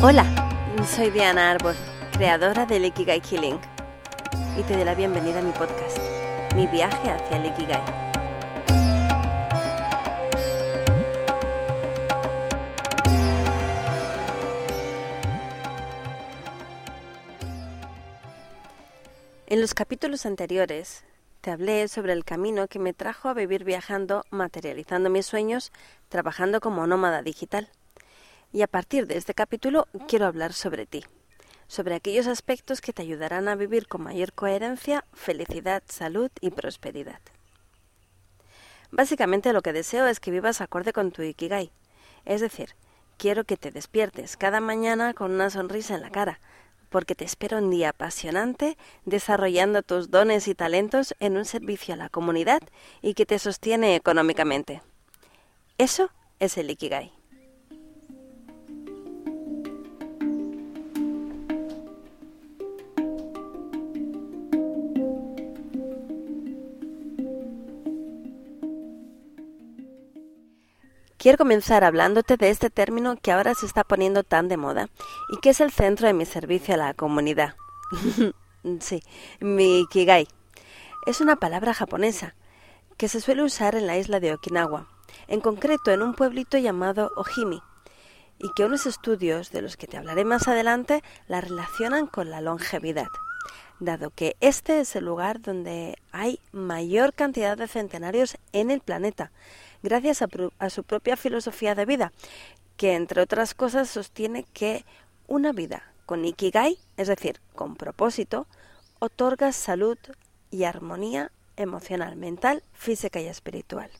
Hola, soy Diana Arbor, creadora del Ikigai Killing, y te doy la bienvenida a mi podcast, Mi viaje hacia el. En los capítulos anteriores te hablé sobre el camino que me trajo a vivir viajando, materializando mis sueños, trabajando como nómada digital. Y a partir de este capítulo quiero hablar sobre ti, sobre aquellos aspectos que te ayudarán a vivir con mayor coherencia, felicidad, salud y prosperidad. Básicamente lo que deseo es que vivas acorde con tu Ikigai, es decir, quiero que te despiertes cada mañana con una sonrisa en la cara, porque te espero un día apasionante desarrollando tus dones y talentos en un servicio a la comunidad y que te sostiene económicamente. Eso es el Ikigai. Quiero comenzar hablándote de este término que ahora se está poniendo tan de moda y que es el centro de mi servicio a la comunidad. sí, mi. Es una palabra japonesa que se suele usar en la isla de Okinawa, en concreto en un pueblito llamado Ojimi, y que unos estudios de los que te hablaré más adelante la relacionan con la longevidad, dado que este es el lugar donde hay mayor cantidad de centenarios en el planeta, gracias a, su propia filosofía de vida, que entre otras cosas sostiene que una vida con ikigai, es decir, con propósito, otorga salud y armonía emocional, mental, física y espiritual.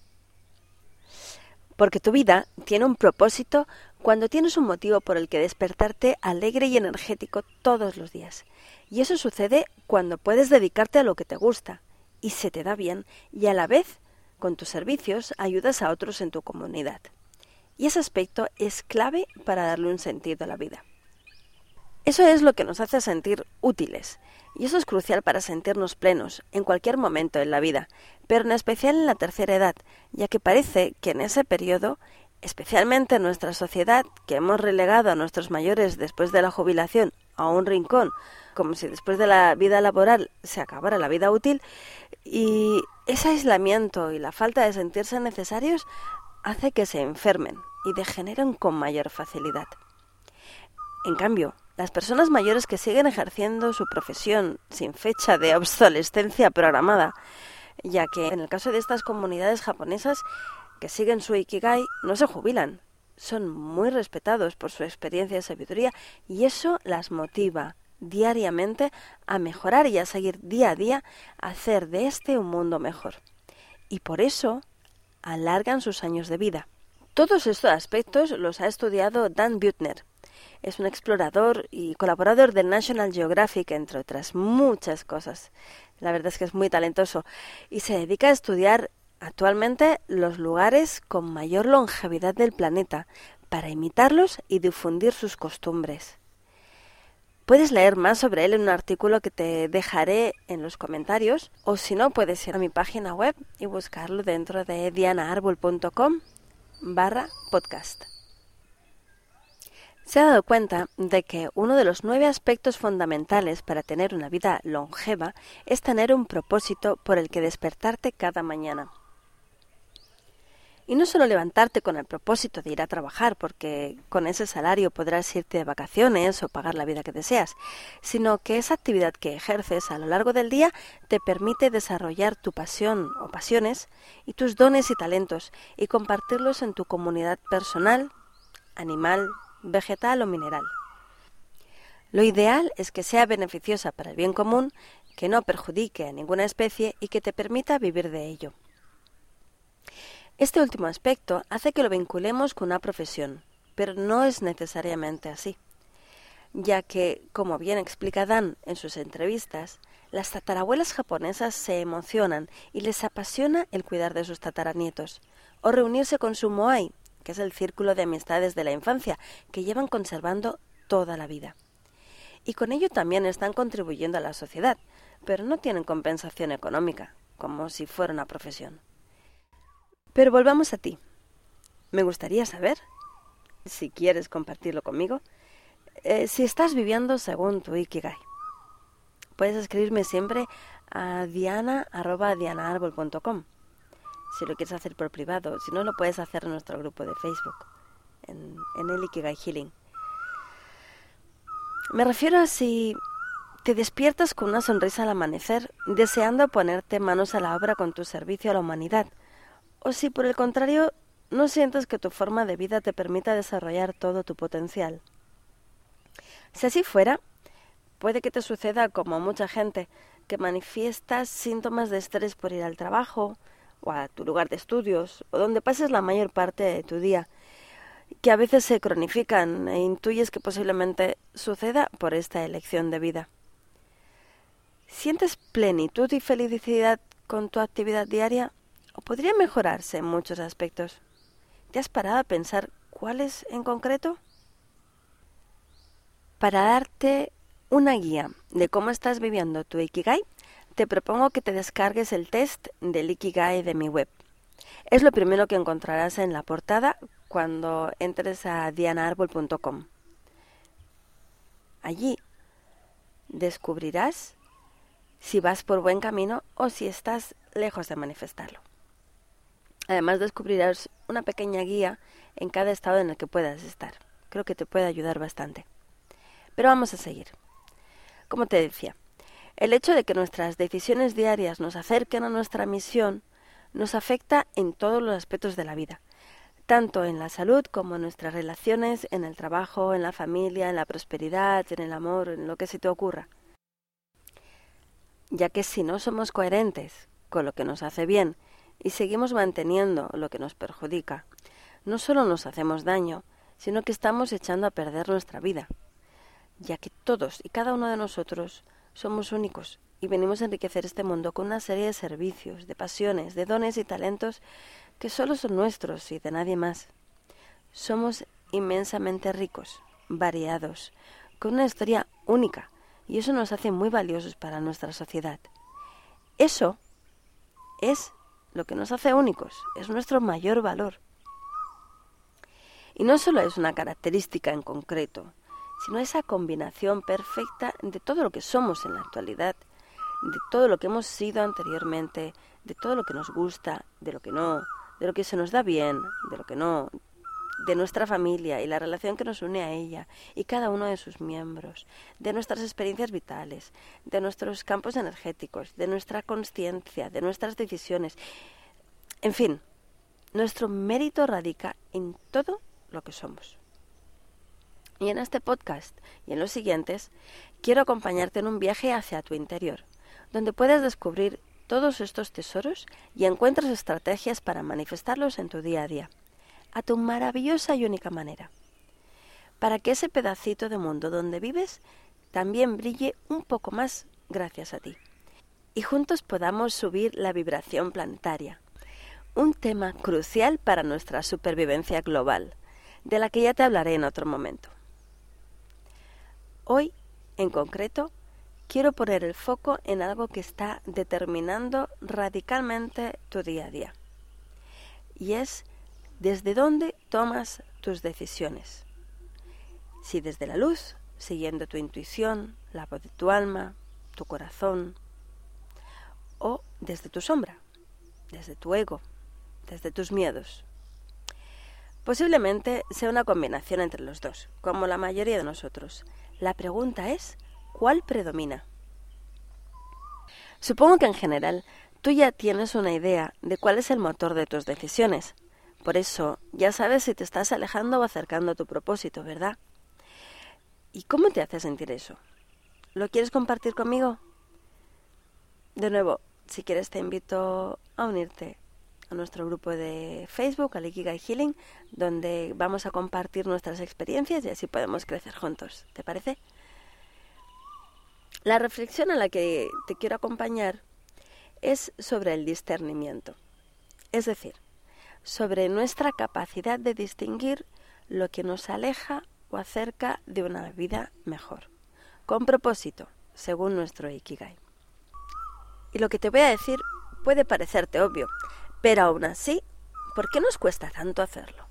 Porque tu vida tiene un propósito cuando tienes un motivo por el que despertarte alegre y energético todos los días. Y eso sucede cuando puedes dedicarte a lo que te gusta y se te da bien y a la vez con tus servicios ayudas a otros en tu comunidad. Y ese aspecto es clave para darle un sentido a la vida. Eso es lo que nos hace sentir útiles, y eso es crucial para sentirnos plenos en cualquier momento en la vida, pero en especial en la tercera edad, ya que parece que en ese periodo, especialmente en nuestra sociedad, que hemos relegado a nuestros mayores después de la jubilación a un rincón, como si después de la vida laboral se acabara la vida útil, y ese aislamiento y la falta de sentirse necesarios hace que se enfermen y degeneren con mayor facilidad. En cambio, las personas mayores que siguen ejerciendo su profesión sin fecha de obsolescencia programada, ya que en el caso de estas comunidades japonesas que siguen su ikigai no se jubilan, son muy respetados por su experiencia y sabiduría y eso las motiva diariamente a mejorar y a seguir día a día a hacer de este un mundo mejor. Y por eso alargan sus años de vida. Todos estos aspectos los ha estudiado Dan Buettner. Es un explorador y colaborador del National Geographic, entre otras muchas cosas. La verdad es que es muy talentoso y se dedica a estudiar actualmente los lugares con mayor longevidad del planeta para imitarlos y difundir sus costumbres. Puedes leer más sobre él en un artículo que te dejaré en los comentarios o si no puedes ir a mi página web y buscarlo dentro de dianaarbol.com barra podcast. Se ha dado cuenta de que uno de los nueve aspectos fundamentales para tener una vida longeva es tener un propósito por el que despertarte cada mañana. Y no solo levantarte con el propósito de ir a trabajar, porque con ese salario podrás irte de vacaciones o pagar la vida que deseas, sino que esa actividad que ejerces a lo largo del día te permite desarrollar tu pasión o pasiones y tus dones y talentos y compartirlos en tu comunidad personal, animal, vegetal o mineral. Lo ideal es que sea beneficiosa para el bien común, que no perjudique a ninguna especie y que te permita vivir de ello. Este último aspecto hace que lo vinculemos con una profesión, pero no es necesariamente así, ya que, como bien explica Dan en sus entrevistas, las tatarabuelas japonesas se emocionan y les apasiona el cuidar de sus tataranietos, o reunirse con su moai, que es el círculo de amistades de la infancia, que llevan conservando toda la vida. Y con ello también están contribuyendo a la sociedad, pero no tienen compensación económica, como si fuera una profesión. Pero volvamos a ti. Me gustaría saber, si quieres compartirlo conmigo, eh, si estás viviendo según tu Ikigai. Puedes escribirme siempre a diana.dianaarbol.com si lo quieres hacer por privado. Si no, lo puedes hacer en nuestro grupo de Facebook, en, en el Ikigai Healing. Me refiero a si te despiertas con una sonrisa al amanecer, deseando ponerte manos a la obra con tu servicio a la humanidad, o si por el contrario no sientes que tu forma de vida te permita desarrollar todo tu potencial. Si así fuera, puede que te suceda como a mucha gente, que manifiestas síntomas de estrés por ir al trabajo, o a tu lugar de estudios, o donde pases la mayor parte de tu día, que a veces se cronifican e intuyes que posiblemente suceda por esta elección de vida. ¿Sientes plenitud y felicidad con tu actividad diaria o podría mejorarse en muchos aspectos? ¿Te has parado a pensar cuáles en concreto? Para darte una guía de cómo estás viviendo tu Ikigai, te propongo que te descargues el test del Ikigai de mi web. Es lo primero que encontrarás en la portada cuando entres a dianaarbol.com. Allí descubrirás si vas por buen camino o si estás lejos de manifestarlo. Además descubrirás una pequeña guía en cada estado en el que puedas estar. Creo que te puede ayudar bastante. Pero vamos a seguir. Como te decía, el hecho de que nuestras decisiones diarias nos acerquen a nuestra misión nos afecta en todos los aspectos de la vida, tanto en la salud como en nuestras relaciones, en el trabajo, en la familia, en la prosperidad, en el amor, en lo que se te ocurra ya que si no somos coherentes con lo que nos hace bien y seguimos manteniendo lo que nos perjudica, no solo nos hacemos daño, sino que estamos echando a perder nuestra vida, ya que todos y cada uno de nosotros somos únicos y venimos a enriquecer este mundo con una serie de servicios, de pasiones, de dones y talentos que solo son nuestros y de nadie más. Somos inmensamente ricos, variados, con una historia única, y eso nos hace muy valiosos para nuestra sociedad. Eso es lo que nos hace únicos, es nuestro mayor valor. Y no solo es una característica en concreto, sino esa combinación perfecta de todo lo que somos en la actualidad, de todo lo que hemos sido anteriormente, de todo lo que nos gusta, de lo que no, de lo que se nos da bien, de lo que no, de nuestra familia y la relación que nos une a ella y cada uno de sus miembros, de nuestras experiencias vitales, de nuestros campos energéticos, de nuestra conciencia, de nuestras decisiones. En fin, nuestro mérito radica en todo lo que somos. Y en este podcast y en los siguientes quiero acompañarte en un viaje hacia tu interior, donde puedas descubrir todos estos tesoros y encuentres estrategias para manifestarlos en tu día a día a tu maravillosa y única manera, para que ese pedacito de mundo donde vives también brille un poco más gracias a ti, y juntos podamos subir la vibración planetaria, un tema crucial para nuestra supervivencia global, de la que ya te hablaré en otro momento. Hoy, en concreto, quiero poner el foco en algo que está determinando radicalmente tu día a día, y es ¿Desde dónde tomas tus decisiones? Si desde la luz, siguiendo tu intuición, la voz de tu alma, tu corazón, o desde tu sombra, desde tu ego, desde tus miedos. Posiblemente sea una combinación entre los dos, como la mayoría de nosotros. La pregunta es, ¿cuál predomina? Supongo que en general tú ya tienes una idea de cuál es el motor de tus decisiones, por eso, ya sabes si te estás alejando o acercando a tu propósito, ¿verdad? ¿Y cómo te hace sentir eso? ¿Lo quieres compartir conmigo? De nuevo, si quieres te invito a unirte a nuestro grupo de Facebook, al Ikigai Healing, donde vamos a compartir nuestras experiencias y así podemos crecer juntos. ¿Te parece? La reflexión a la que te quiero acompañar es sobre el discernimiento. Es decir, sobre nuestra capacidad de distinguir lo que nos aleja o acerca de una vida mejor, con propósito, según nuestro Ikigai. Y lo que te voy a decir puede parecerte obvio, pero aún así, ¿por qué nos cuesta tanto hacerlo?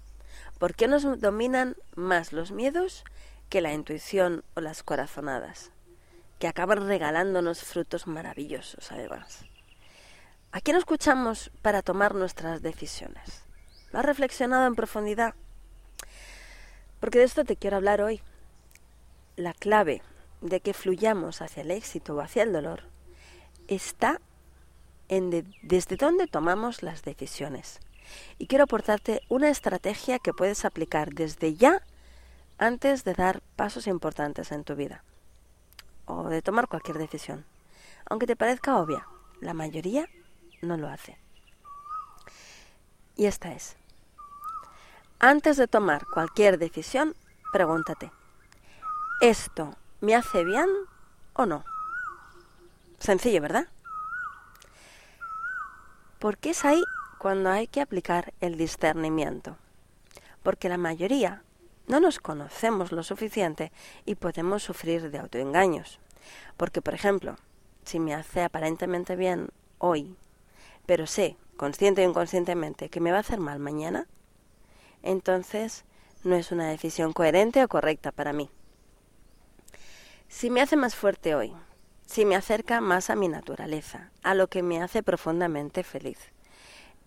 ¿Por qué nos dominan más los miedos que la intuición o las corazonadas, que acaban regalándonos frutos maravillosos además. ¿A quién escuchamos para tomar nuestras decisiones? ¿Lo has reflexionado en profundidad? Porque de esto te quiero hablar hoy. La clave de que fluyamos hacia el éxito o hacia el dolor está desde dónde tomamos las decisiones. Y quiero aportarte una estrategia que puedes aplicar desde ya antes de dar pasos importantes en tu vida o de tomar cualquier decisión. Aunque te parezca obvia, la mayoría no lo hace. Y esta es. Antes de tomar cualquier decisión, pregúntate, ¿esto me hace bien o no? Sencillo, ¿verdad? Porque es ahí cuando hay que aplicar el discernimiento. Porque la mayoría no nos conocemos lo suficiente y podemos sufrir de autoengaños. Porque, por ejemplo, si me hace aparentemente bien hoy, pero sé, consciente o inconscientemente, que me va a hacer mal mañana, entonces no es una decisión coherente o correcta para mí. Si me hace más fuerte hoy, si me acerca más a mi naturaleza, a lo que me hace profundamente feliz.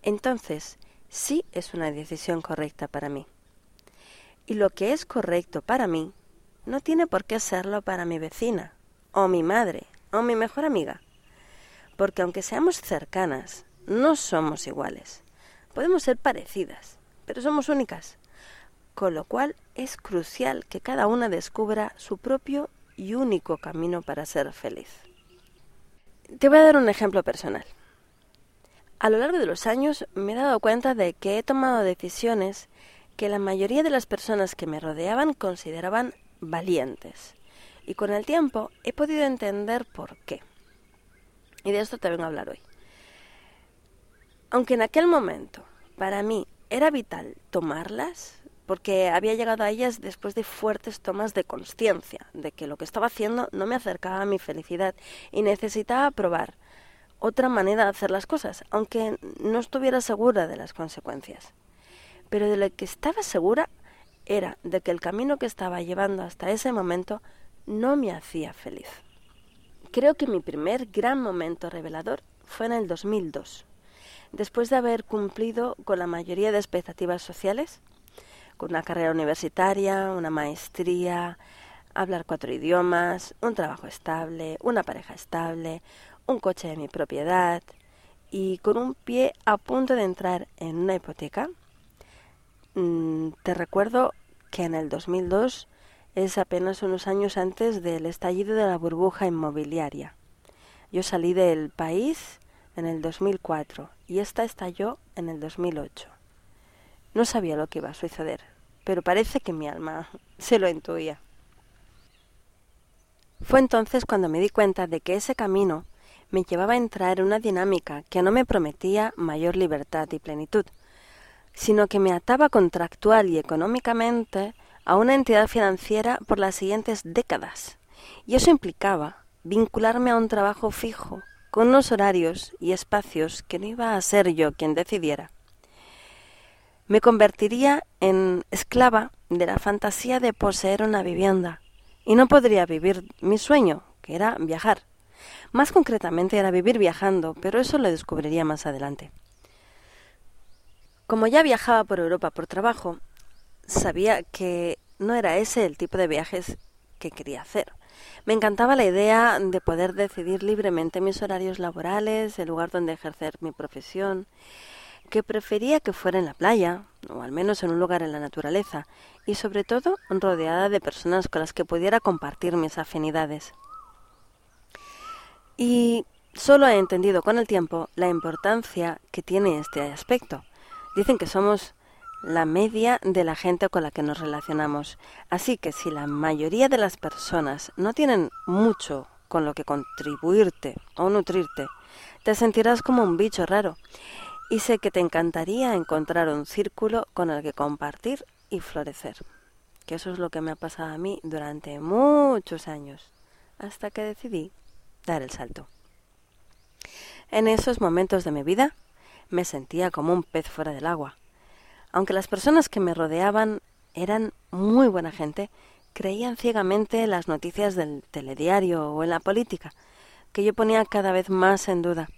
Entonces, sí es una decisión correcta para mí. Y lo que es correcto para mí no tiene por qué serlo para mi vecina, o mi madre, o mi mejor amiga. Porque aunque seamos cercanas, no somos iguales. Podemos ser parecidas, pero somos únicas. Con lo cual es crucial que cada una descubra su propio y único camino para ser feliz. Te voy a dar un ejemplo personal. A lo largo de los años me he dado cuenta de que he tomado decisiones que la mayoría de las personas que me rodeaban consideraban valientes. Y con el tiempo he podido entender por qué. Y de esto te vengo a hablar hoy. Aunque en aquel momento para mí era vital tomarlas, porque había llegado a ellas después de fuertes tomas de conciencia de que lo que estaba haciendo no me acercaba a mi felicidad y necesitaba probar otra manera de hacer las cosas, aunque no estuviera segura de las consecuencias. Pero de lo que estaba segura era de que el camino que estaba llevando hasta ese momento no me hacía feliz. Creo que mi primer gran momento revelador fue en el 2002, después de haber cumplido con la mayoría de expectativas sociales con una carrera universitaria, una maestría, hablar cuatro idiomas, un trabajo estable, una pareja estable, un coche de mi propiedad y con un pie a punto de entrar en una hipoteca. Mm, te recuerdo que en el 2002 es apenas unos años antes del estallido de la burbuja inmobiliaria. Yo salí del país en el 2004 y esta estalló en el 2008. No sabía lo que iba a suceder, pero parece que mi alma se lo intuía. Fue entonces cuando me di cuenta de que ese camino me llevaba a entrar en una dinámica que no me prometía mayor libertad y plenitud, sino que me ataba contractual y económicamente a una entidad financiera por las siguientes décadas, y eso implicaba vincularme a un trabajo fijo, con unos horarios y espacios que no iba a ser yo quien decidiera me convertiría en esclava de la fantasía de poseer una vivienda y no podría vivir mi sueño, que era viajar. Más concretamente era vivir viajando, pero eso lo descubriría más adelante. Como ya viajaba por Europa por trabajo, sabía que no era ese el tipo de viajes que quería hacer. Me encantaba la idea de poder decidir libremente mis horarios laborales, el lugar donde ejercer mi profesión, que prefería que fuera en la playa, o al menos en un lugar en la naturaleza, y sobre todo rodeada de personas con las que pudiera compartir mis afinidades. Y solo he entendido con el tiempo la importancia que tiene este aspecto. Dicen que somos la media de la gente con la que nos relacionamos. Así que si la mayoría de las personas no tienen mucho con lo que contribuirte o nutrirte, te sentirás como un bicho raro y sé que te encantaría encontrar un círculo con el que compartir y florecer. Que eso es lo que me ha pasado a mí durante muchos años, hasta que decidí dar el salto. En esos momentos de mi vida me sentía como un pez fuera del agua. Aunque las personas que me rodeaban eran muy buena gente, creían ciegamente las noticias del telediario o en la política, que yo ponía cada vez más en duda,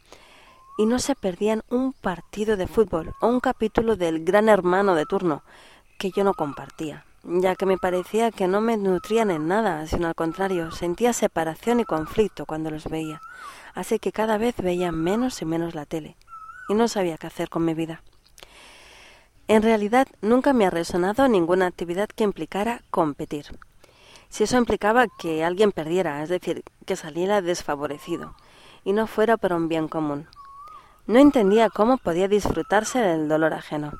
y no se perdían un partido de fútbol o un capítulo del Gran Hermano de turno, que yo no compartía, ya que me parecía que no me nutrían en nada, sino al contrario, sentía separación y conflicto cuando los veía, así que cada vez veía menos y menos la tele, y no sabía qué hacer con mi vida. En realidad nunca me ha resonado ninguna actividad que implicara competir. Si eso implicaba que alguien perdiera, es decir, que saliera desfavorecido, y no fuera por un bien común. No entendía cómo podía disfrutarse del dolor ajeno.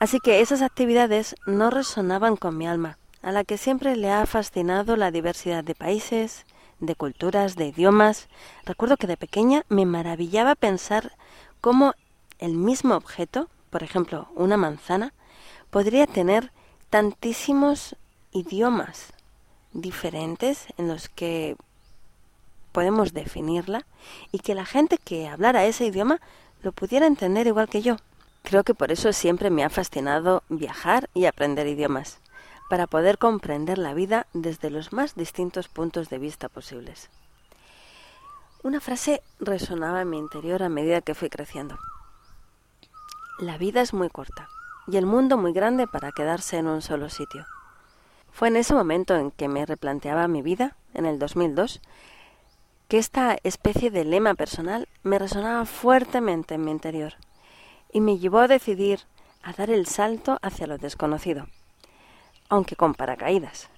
Así que esas actividades no resonaban con mi alma, a la que siempre le ha fascinado la diversidad de países, de culturas, de idiomas. Recuerdo que de pequeña me maravillaba pensar cómo el mismo objeto, por ejemplo, una manzana, podría tener tantísimos idiomas diferentes en los que podemos definirla y que la gente que hablara ese idioma lo pudiera entender igual que yo. Creo que por eso siempre me ha fascinado viajar y aprender idiomas, para poder comprender la vida desde los más distintos puntos de vista posibles. Una frase resonaba en mi interior a medida que fui creciendo. La vida es muy corta y el mundo muy grande para quedarse en un solo sitio. Fue en ese momento en que me replanteaba mi vida, en el 2002, que esta especie de lema personal me resonaba fuertemente en mi interior y me llevó a decidir a dar el salto hacia lo desconocido, aunque con paracaídas.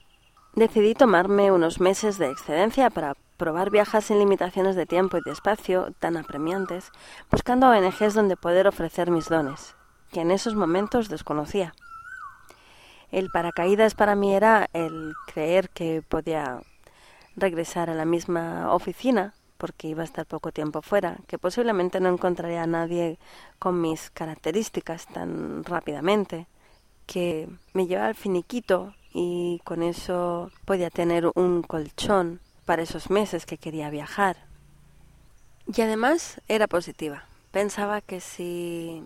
Decidí tomarme unos meses de excedencia para probar viajes sin limitaciones de tiempo y de espacio tan apremiantes, buscando ONGs donde poder ofrecer mis dones, que en esos momentos desconocía. El paracaídas para mí era el creer que podía regresar a la misma oficina porque iba a estar poco tiempo fuera, que posiblemente no encontraría a nadie con mis características tan rápidamente, que me llevaba al finiquito y con eso podía tener un colchón para esos meses que quería viajar. Y además era positiva. Pensaba que si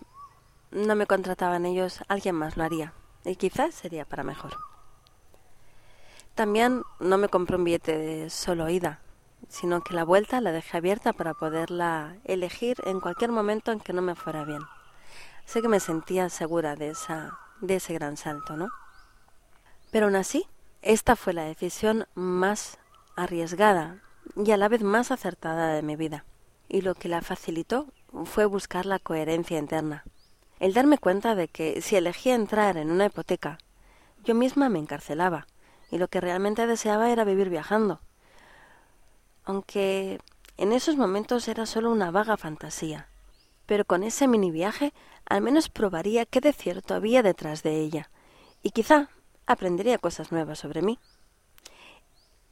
no me contrataban ellos, alguien más lo haría. Y quizás sería para mejor. También no me compré un billete de solo ida, sino que la vuelta la dejé abierta para poderla elegir en cualquier momento en que no me fuera bien. Sé que me sentía segura de, esa, de ese gran salto, ¿no? Pero aún así, esta fue la decisión más arriesgada y a la vez más acertada de mi vida. Y lo que la facilitó fue buscar la coherencia interna. El darme cuenta de que si elegía entrar en una hipoteca, yo misma me encarcelaba, y lo que realmente deseaba era vivir viajando, aunque en esos momentos era solo una vaga fantasía. Pero con ese mini viaje al menos probaría qué de cierto había detrás de ella, y quizá aprendería cosas nuevas sobre mí.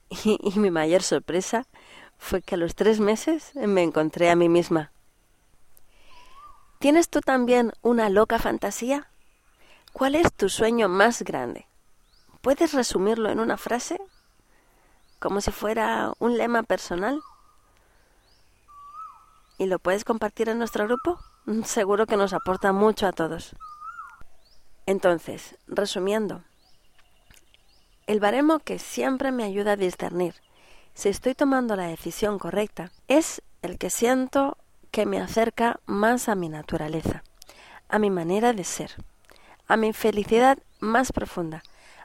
Y, mi mayor sorpresa fue que a los tres meses me encontré a mí misma. ¿Tienes tú también una loca fantasía? ¿Cuál es tu sueño más grande? ¿Puedes resumirlo en una frase? como si fuera un lema personal. ¿Y lo puedes compartir en nuestro grupo? Seguro que nos aporta mucho a todos. Entonces, resumiendo, el baremo que siempre me ayuda a discernir si estoy tomando la decisión correcta es el que siento que me acerca más a mi naturaleza, a mi manera de ser, a mi felicidad más profunda,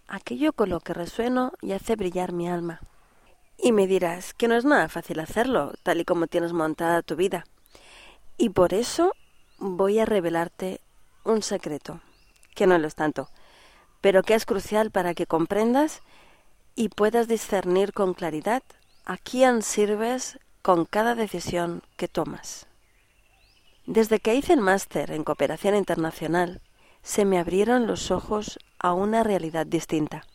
aquello con lo que resueno y hace brillar mi alma. Y me dirás que no es nada fácil hacerlo, tal y como tienes montada tu vida. Y por eso voy a revelarte un secreto, que no lo es tanto, pero que es crucial para que comprendas y puedas discernir con claridad a quién sirves con cada decisión que tomas. Desde que hice el máster en cooperación internacional, se me abrieron los ojos a una realidad distinta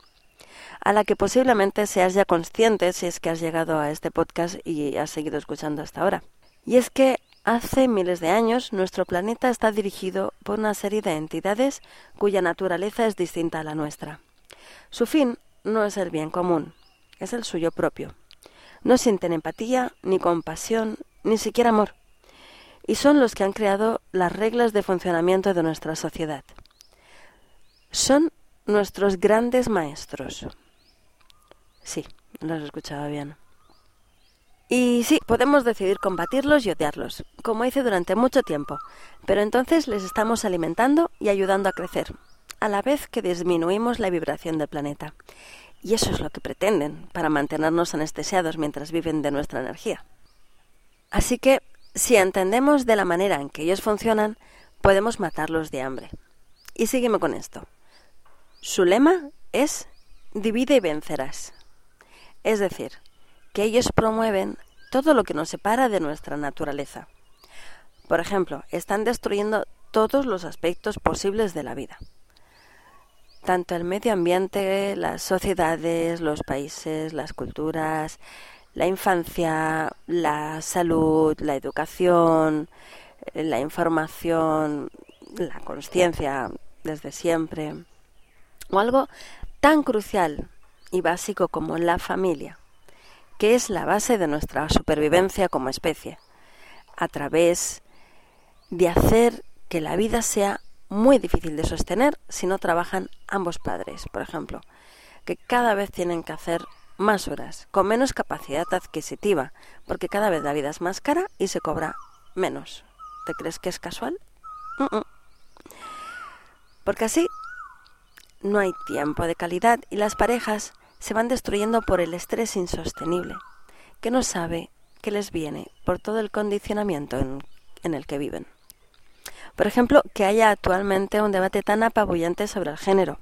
a la que posiblemente seas ya consciente si es que has llegado a este podcast y has seguido escuchando hasta ahora. Y es que hace miles de años nuestro planeta está dirigido por una serie de entidades cuya naturaleza es distinta a la nuestra. Su fin no es el bien común, es el suyo propio. No sienten empatía, ni compasión, ni siquiera amor. Y son los que han creado las reglas de funcionamiento de nuestra sociedad. Son nuestros grandes maestros. Sí, lo has escuchado bien. Y sí, podemos decidir combatirlos y odiarlos, como hice durante mucho tiempo, pero entonces les estamos alimentando y ayudando a crecer, a la vez que disminuimos la vibración del planeta. Y eso es lo que pretenden, para mantenernos anestesiados mientras viven de nuestra energía. Así que, si entendemos de la manera en que ellos funcionan, podemos matarlos de hambre. Y sígueme con esto. Su lema es divide y vencerás. Es decir, que ellos promueven todo lo que nos separa de nuestra naturaleza. Por ejemplo, están destruyendo todos los aspectos posibles de la vida. Tanto el medio ambiente, las sociedades, los países, las culturas, la infancia, la salud, la educación, la información, la conciencia desde siempre, o algo tan crucial y básico como la familia, que es la base de nuestra supervivencia como especie, a través de hacer que la vida sea muy difícil de sostener si no trabajan ambos padres, por ejemplo, que cada vez tienen que hacer más horas, con menos capacidad adquisitiva, porque cada vez la vida es más cara y se cobra menos. ¿Te crees que es casual? Porque así no hay tiempo de calidad y las parejas se van destruyendo por el estrés insostenible, que no sabe que les viene por todo el condicionamiento en, en el que viven. Por ejemplo, que haya actualmente un debate tan apabullante sobre el género.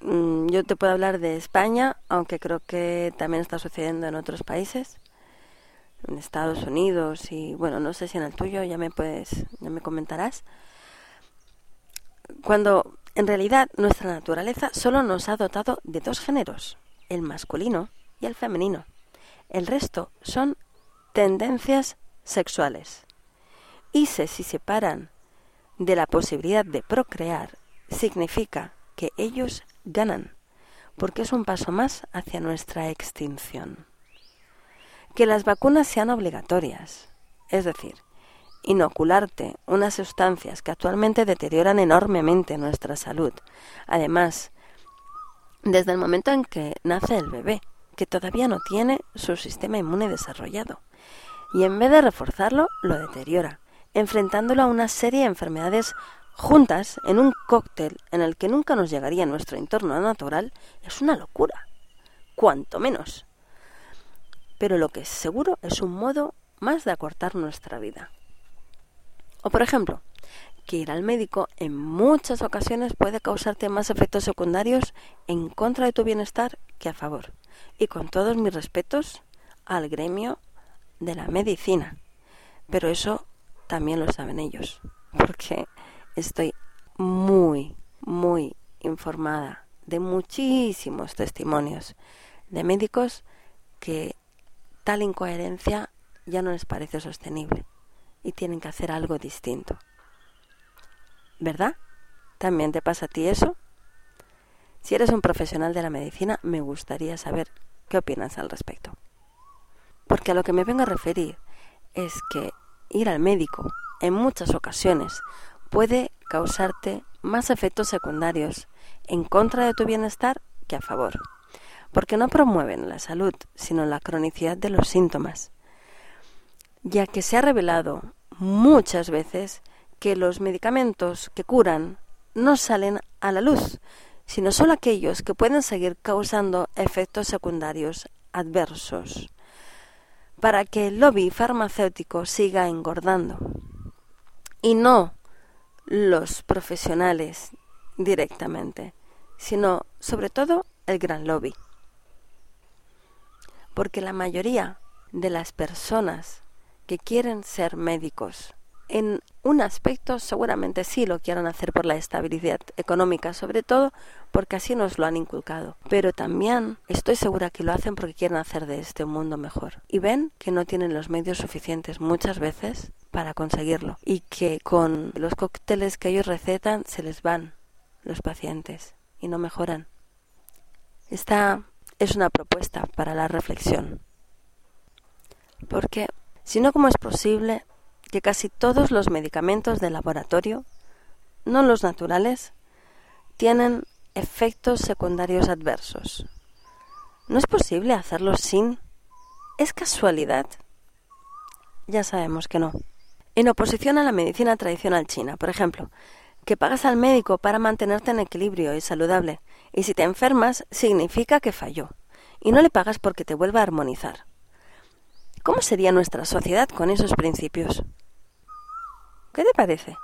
Mm, yo te puedo hablar de España, aunque creo que también está sucediendo en otros países, en Estados Unidos y bueno, no sé si en el tuyo ya me puedes, ya me comentarás. Cuando en realidad, nuestra naturaleza solo nos ha dotado de dos géneros, el masculino y el femenino. El resto son tendencias sexuales. Y si se separan de la posibilidad de procrear, significa que ellos ganan, porque es un paso más hacia nuestra extinción. Que las vacunas sean obligatorias, es decir, inocularte unas sustancias que actualmente deterioran enormemente nuestra salud. Además, desde el momento en que nace el bebé, que todavía no tiene su sistema inmune desarrollado, y en vez de reforzarlo, lo deteriora, enfrentándolo a una serie de enfermedades juntas en un cóctel en el que nunca nos llegaría nuestro entorno natural, es una locura, cuanto menos. Pero lo que es seguro es un modo más de acortar nuestra vida. O por ejemplo, que ir al médico en muchas ocasiones puede causarte más efectos secundarios en contra de tu bienestar que a favor. Y con todos mis respetos al gremio de la medicina. Pero eso también lo saben ellos, porque estoy muy, muy informada de muchísimos testimonios de médicos que tal incoherencia ya no les parece sostenible y tienen que hacer algo distinto. ¿Verdad? ¿También te pasa a ti eso? Si eres un profesional de la medicina, me gustaría saber qué opinas al respecto. Porque a lo que me vengo a referir es que ir al médico en muchas ocasiones puede causarte más efectos secundarios en contra de tu bienestar que a favor, porque no promueven la salud, sino la cronicidad de los síntomas ya que se ha revelado muchas veces que los medicamentos que curan no salen a la luz, sino solo aquellos que pueden seguir causando efectos secundarios adversos, para que el lobby farmacéutico siga engordando. Y no los profesionales directamente, sino sobre todo el gran lobby. Porque la mayoría de las personas que quieren ser médicos. En un aspecto seguramente sí lo quieran hacer por la estabilidad económica, sobre todo porque así nos lo han inculcado. Pero también estoy segura que lo hacen porque quieren hacer de este un mundo mejor. Y ven que no tienen los medios suficientes muchas veces para conseguirlo. Y que con los cócteles que ellos recetan se les van los pacientes y no mejoran. Esta es una propuesta para la reflexión. Porque sino cómo es posible que casi todos los medicamentos de laboratorio, no los naturales, tienen efectos secundarios adversos. ¿No es posible hacerlo sin? ¿Es casualidad? Ya sabemos que no. En oposición a la medicina tradicional china, por ejemplo, que pagas al médico para mantenerte en equilibrio y saludable, y si te enfermas significa que falló, y no le pagas porque te vuelva a armonizar. ¿Cómo sería nuestra sociedad con esos principios? ¿Qué te parece?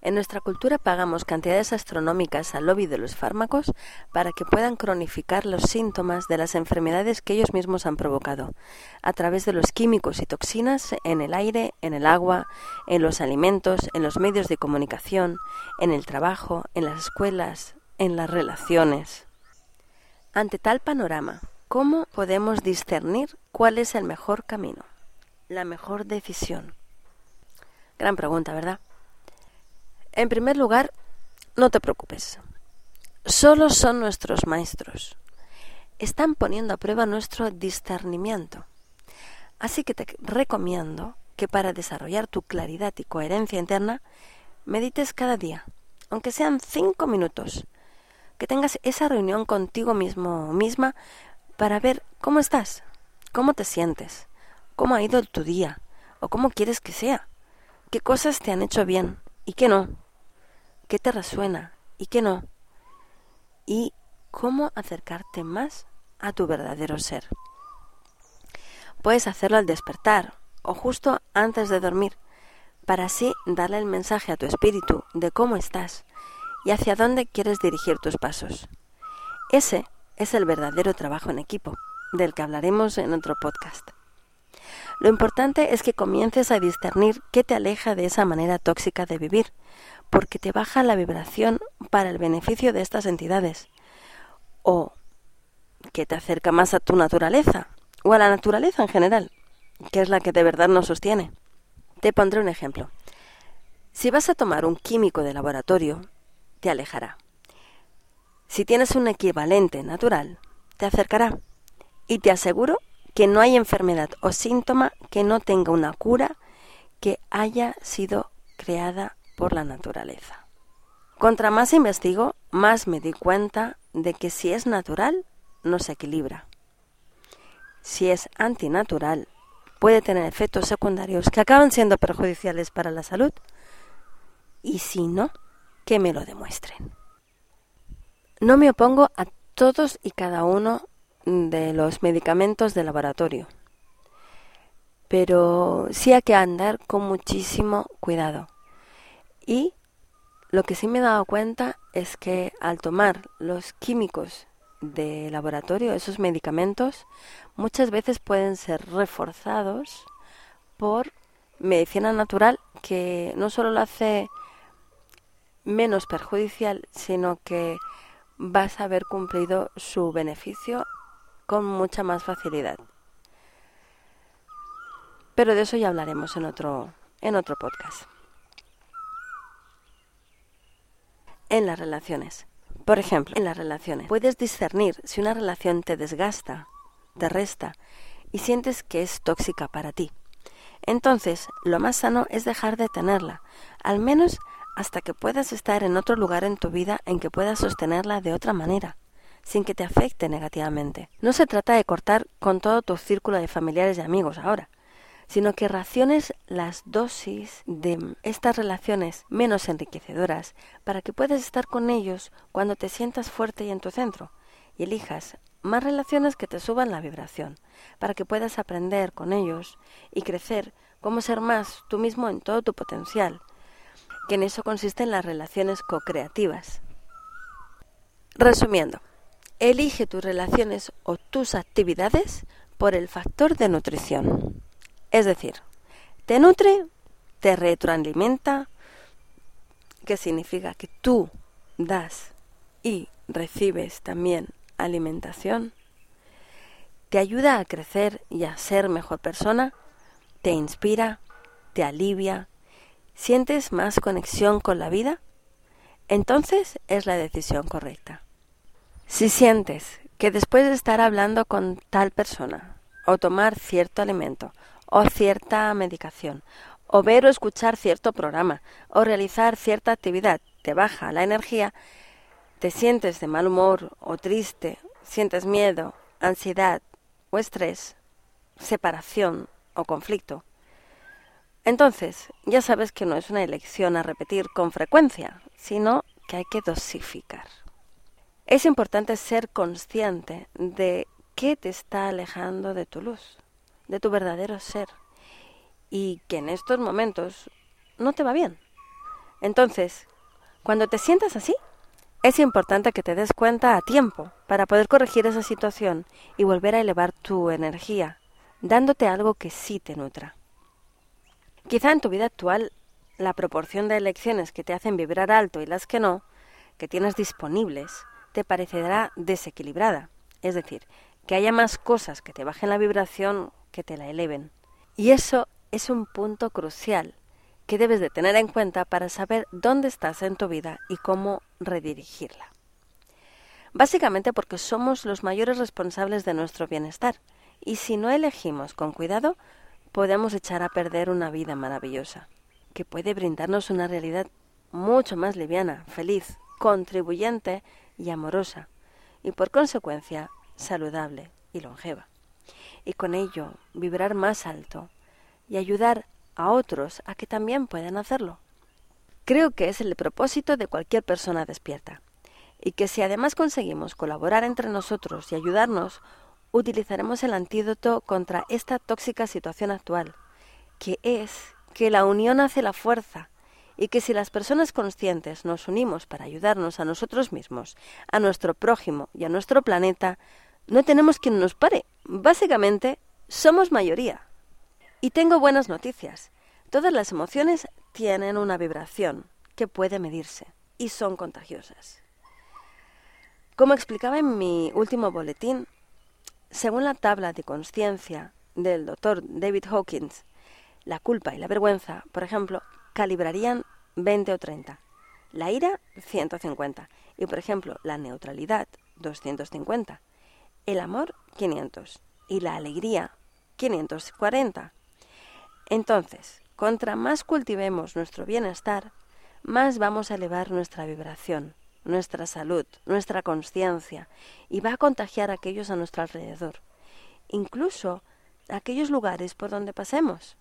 En nuestra cultura pagamos cantidades astronómicas al lobby de los fármacos para que puedan cronificar los síntomas de las enfermedades que ellos mismos han provocado, a través de los químicos y toxinas en el aire, en el agua, en los alimentos, en los medios de comunicación, en el trabajo, en las escuelas, en las relaciones. Ante tal panorama, ¿cómo podemos discernir cuál es el mejor camino, la mejor decisión? Gran pregunta, ¿verdad? En primer lugar, no te preocupes. Solo son nuestros maestros. Están poniendo a prueba nuestro discernimiento. Así que te recomiendo que para desarrollar tu claridad y coherencia interna, medites cada día, aunque sean cinco minutos. Que tengas esa reunión contigo mismo misma para ver cómo estás, cómo te sientes, cómo ha ido tu día o cómo quieres que sea qué cosas te han hecho bien y qué no, qué te resuena y qué no, y cómo acercarte más a tu verdadero ser. Puedes hacerlo al despertar o justo antes de dormir, para así darle el mensaje a tu espíritu de cómo estás y hacia dónde quieres dirigir tus pasos. Ese es el verdadero trabajo en equipo, del que hablaremos en otro podcast. Lo importante es que comiences a discernir qué te aleja de esa manera tóxica de vivir, porque te baja la vibración para el beneficio de estas entidades, o que te acerca más a tu naturaleza, o a la naturaleza en general, que es la que de verdad nos sostiene. Te pondré un ejemplo. Si vas a tomar un químico de laboratorio, te alejará. Si tienes un equivalente natural, te acercará. Y te aseguro que no hay enfermedad o síntoma que no tenga una cura que haya sido creada por la naturaleza. Contra más investigo, más me di cuenta de que si es natural, no se equilibra. Si es antinatural, puede tener efectos secundarios que acaban siendo perjudiciales para la salud. Y si no, que me lo demuestren. No me opongo a todos y cada uno de los medicamentos de laboratorio. Pero sí hay que andar con muchísimo cuidado. Y lo que sí me he dado cuenta es que al tomar los químicos de laboratorio, esos medicamentos, muchas veces pueden ser reforzados por medicina natural que no solo lo hace menos perjudicial, sino que vas a haber cumplido su beneficio con mucha más facilidad. Pero de eso ya hablaremos en otro, en otro podcast. En las relaciones. Por ejemplo, en las relaciones puedes discernir si una relación te desgasta, te resta y sientes que es tóxica para ti. Entonces, lo más sano es dejar de tenerla, al menos hasta que puedas estar en otro lugar en tu vida en que puedas sostenerla de otra manera sin que te afecte negativamente. No se trata de cortar con todo tu círculo de familiares y amigos ahora, sino que raciones las dosis de estas relaciones menos enriquecedoras para que puedas estar con ellos cuando te sientas fuerte y en tu centro, y elijas más relaciones que te suban la vibración, para que puedas aprender con ellos y crecer como ser más tú mismo en todo tu potencial, que en eso consisten las relaciones co-creativas. Resumiendo, Elige tus relaciones o tus actividades por el factor de nutrición. Es decir, te nutre, te retroalimenta, que significa que tú das y recibes también alimentación, te ayuda a crecer y a ser mejor persona, te inspira, te alivia, sientes más conexión con la vida, entonces es la decisión correcta. Si sientes que después de estar hablando con tal persona, o tomar cierto alimento, o cierta medicación, o ver o escuchar cierto programa, o realizar cierta actividad, te baja la energía, te sientes de mal humor o triste, sientes miedo, ansiedad o estrés, separación o conflicto, entonces ya sabes que no es una elección a repetir con frecuencia, sino que hay que dosificar. Es importante ser consciente de qué te está alejando de tu luz, de tu verdadero ser, y que en estos momentos no te va bien. Entonces, cuando te sientas así, es importante que te des cuenta a tiempo para poder corregir esa situación y volver a elevar tu energía, dándote algo que sí te nutra. Quizá en tu vida actual la proporción de elecciones que te hacen vibrar alto y las que no, que tienes disponibles, te parecerá desequilibrada. Es decir, que haya más cosas que te bajen la vibración que te la eleven. Y eso es un punto crucial que debes de tener en cuenta para saber dónde estás en tu vida y cómo redirigirla. Básicamente porque somos los mayores responsables de nuestro bienestar y si no elegimos con cuidado, podemos echar a perder una vida maravillosa, que puede brindarnos una realidad mucho más liviana, feliz, contribuyente y amorosa, y por consecuencia saludable y longeva. Y con ello vibrar más alto y ayudar a otros a que también puedan hacerlo. Creo que es el propósito de cualquier persona despierta, y que si además conseguimos colaborar entre nosotros y ayudarnos, utilizaremos el antídoto contra esta tóxica situación actual, que es que la unión hace la fuerza, y que si las personas conscientes nos unimos para ayudarnos a nosotros mismos, a nuestro prójimo y a nuestro planeta, no tenemos quien nos pare. Básicamente, somos mayoría. Y tengo buenas noticias. Todas las emociones tienen una vibración que puede medirse y son contagiosas. Como explicaba en mi último boletín, según la tabla de conciencia del doctor David Hawkins, la culpa y la vergüenza, por ejemplo, calibrarían 20 o 30. La ira, 150. Y, por ejemplo, la neutralidad, 250. El amor, 500. Y la alegría, 540. Entonces, contra más cultivemos nuestro bienestar, más vamos a elevar nuestra vibración, nuestra salud, nuestra conciencia, y va a contagiar a aquellos a nuestro alrededor, incluso a aquellos lugares por donde pasemos.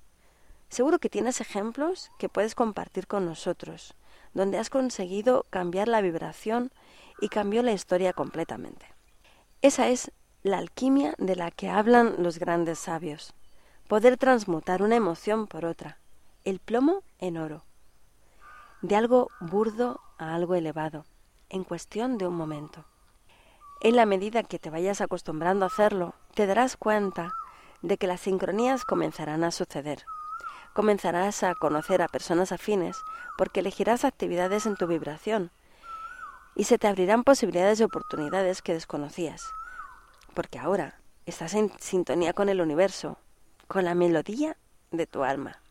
Seguro que tienes ejemplos que puedes compartir con nosotros, donde has conseguido cambiar la vibración y cambió la historia completamente. Esa es la alquimia de la que hablan los grandes sabios poder transmutar una emoción por otra, el plomo en oro, de algo burdo a algo elevado, en cuestión de un momento. En la medida que te vayas acostumbrando a hacerlo, te darás cuenta de que las sincronías comenzarán a suceder. Comenzarás a conocer a personas afines porque elegirás actividades en tu vibración y se te abrirán posibilidades y oportunidades que desconocías, porque ahora estás en sintonía con el universo con la melodía de tu alma.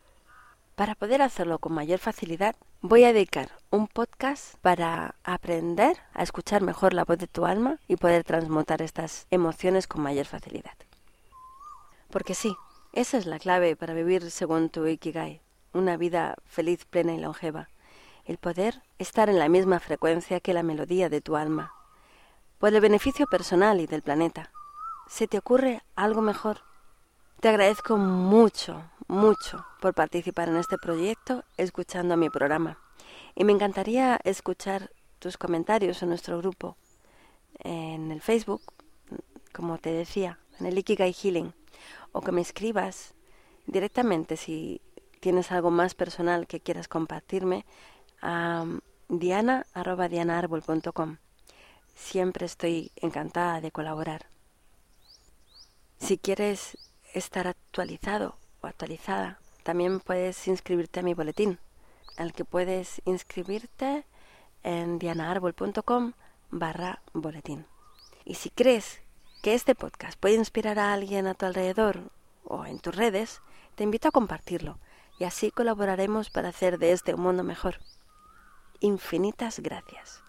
Para poder hacerlo con mayor facilidad, voy a dedicar un podcast para aprender a escuchar mejor la voz de tu alma y poder transmutar estas emociones con mayor facilidad. Porque sí, esa es la clave para vivir según tu Ikigai, una vida feliz, plena y longeva. El poder estar en la misma frecuencia que la melodía de tu alma. Por el beneficio personal y del planeta. ¿Se te ocurre algo mejor? Te agradezco mucho, mucho por participar en este proyecto escuchando mi programa. Y me encantaría escuchar tus comentarios en nuestro grupo, en el Facebook, como te decía, en el Ikigai Healing, o que me escribas directamente si tienes algo más personal que quieras compartirme a diana.dianaarbol.com. Siempre estoy encantada de colaborar. Si quieres estar actualizado actualizada, también puedes inscribirte a mi boletín, al que puedes inscribirte en dianaarbol.com barra boletín. Y si crees que este podcast puede inspirar a alguien a tu alrededor o en tus redes, te invito a compartirlo y así colaboraremos para hacer de este un mundo mejor. Infinitas gracias.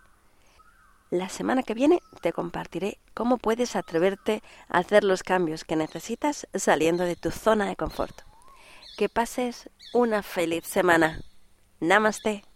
La semana que viene te compartiré cómo puedes atreverte a hacer los cambios que necesitas saliendo de tu zona de confort. Que pases una feliz semana. Namaste.